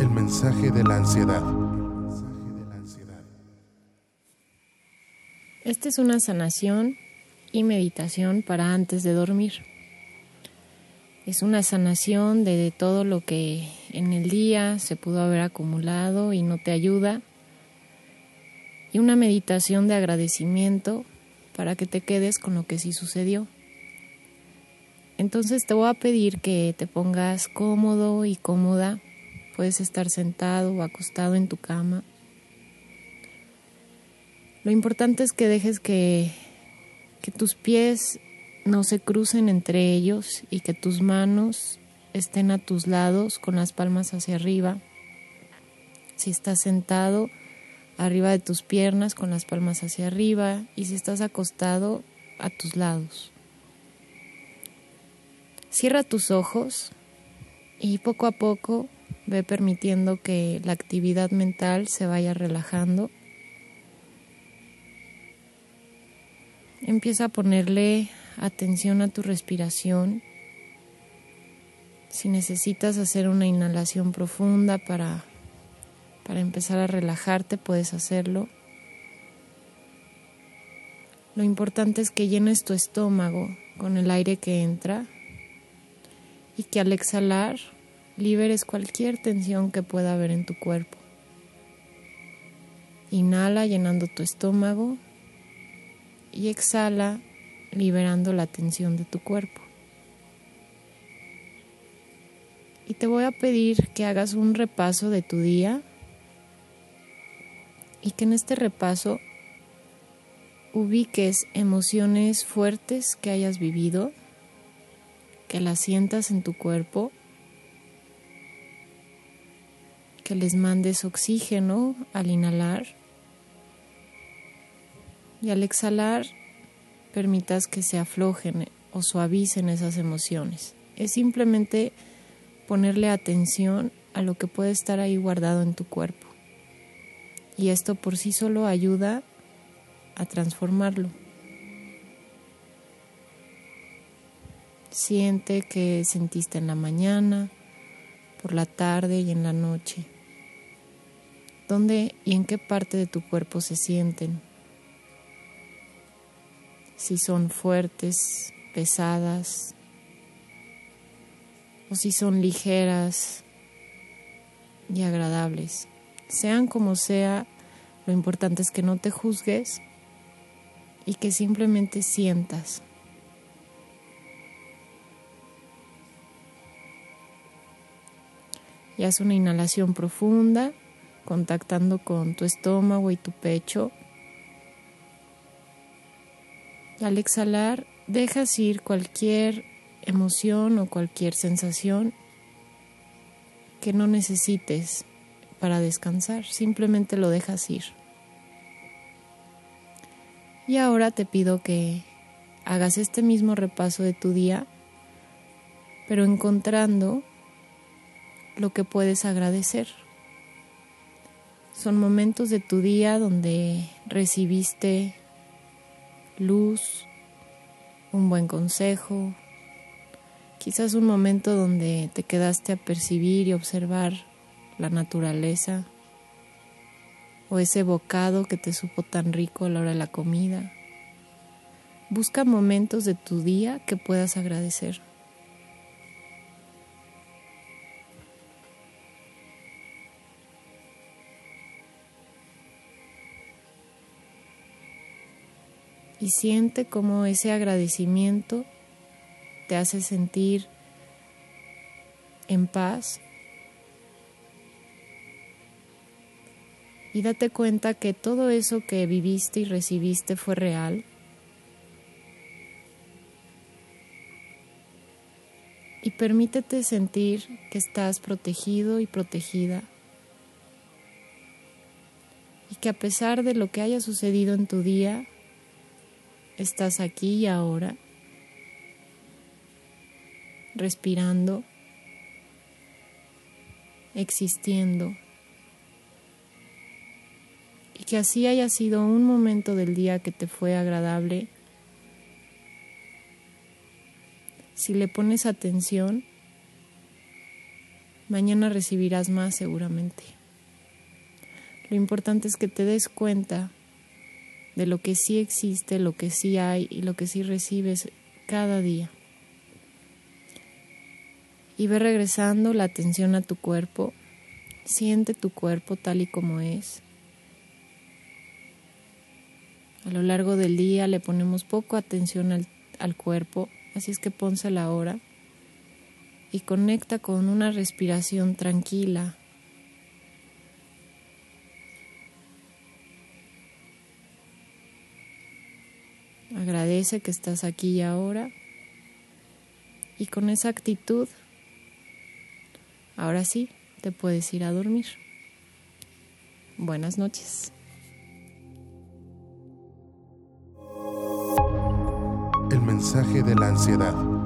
El mensaje de la ansiedad. Esta es una sanación y meditación para antes de dormir. Es una sanación de todo lo que en el día se pudo haber acumulado y no te ayuda. Y una meditación de agradecimiento para que te quedes con lo que sí sucedió. Entonces te voy a pedir que te pongas cómodo y cómoda. Puedes estar sentado o acostado en tu cama. Lo importante es que dejes que, que tus pies no se crucen entre ellos y que tus manos estén a tus lados con las palmas hacia arriba. Si estás sentado, arriba de tus piernas con las palmas hacia arriba y si estás acostado, a tus lados. Cierra tus ojos y poco a poco ve permitiendo que la actividad mental se vaya relajando. Empieza a ponerle atención a tu respiración. Si necesitas hacer una inhalación profunda para, para empezar a relajarte, puedes hacerlo. Lo importante es que llenes tu estómago con el aire que entra y que al exhalar liberes cualquier tensión que pueda haber en tu cuerpo. Inhala llenando tu estómago y exhala liberando la tensión de tu cuerpo. Y te voy a pedir que hagas un repaso de tu día y que en este repaso ubiques emociones fuertes que hayas vivido que las sientas en tu cuerpo, que les mandes oxígeno al inhalar y al exhalar permitas que se aflojen o suavicen esas emociones. Es simplemente ponerle atención a lo que puede estar ahí guardado en tu cuerpo. Y esto por sí solo ayuda a transformarlo. Siente que sentiste en la mañana, por la tarde y en la noche. ¿Dónde y en qué parte de tu cuerpo se sienten? Si son fuertes, pesadas, o si son ligeras y agradables. Sean como sea, lo importante es que no te juzgues y que simplemente sientas. y haz una inhalación profunda, contactando con tu estómago y tu pecho. Al exhalar, dejas ir cualquier emoción o cualquier sensación que no necesites para descansar, simplemente lo dejas ir. Y ahora te pido que hagas este mismo repaso de tu día, pero encontrando lo que puedes agradecer. Son momentos de tu día donde recibiste luz, un buen consejo, quizás un momento donde te quedaste a percibir y observar la naturaleza o ese bocado que te supo tan rico a la hora de la comida. Busca momentos de tu día que puedas agradecer. Y siente cómo ese agradecimiento te hace sentir en paz y date cuenta que todo eso que viviste y recibiste fue real. Y permítete sentir que estás protegido y protegida. Y que a pesar de lo que haya sucedido en tu día, Estás aquí y ahora, respirando, existiendo. Y que así haya sido un momento del día que te fue agradable. Si le pones atención, Mañana recibirás más seguramente. Lo importante es que te des cuenta de lo que sí existe, lo que sí hay y lo que sí recibes cada día. Y ve regresando la atención a tu cuerpo. Siente tu cuerpo tal y como es. A lo largo del día le ponemos poco atención al, al cuerpo, así es que pónsela ahora y conecta con una respiración tranquila. Agradece que estás aquí y ahora y con esa actitud, ahora sí, te puedes ir a dormir. Buenas noches. El mensaje de la ansiedad.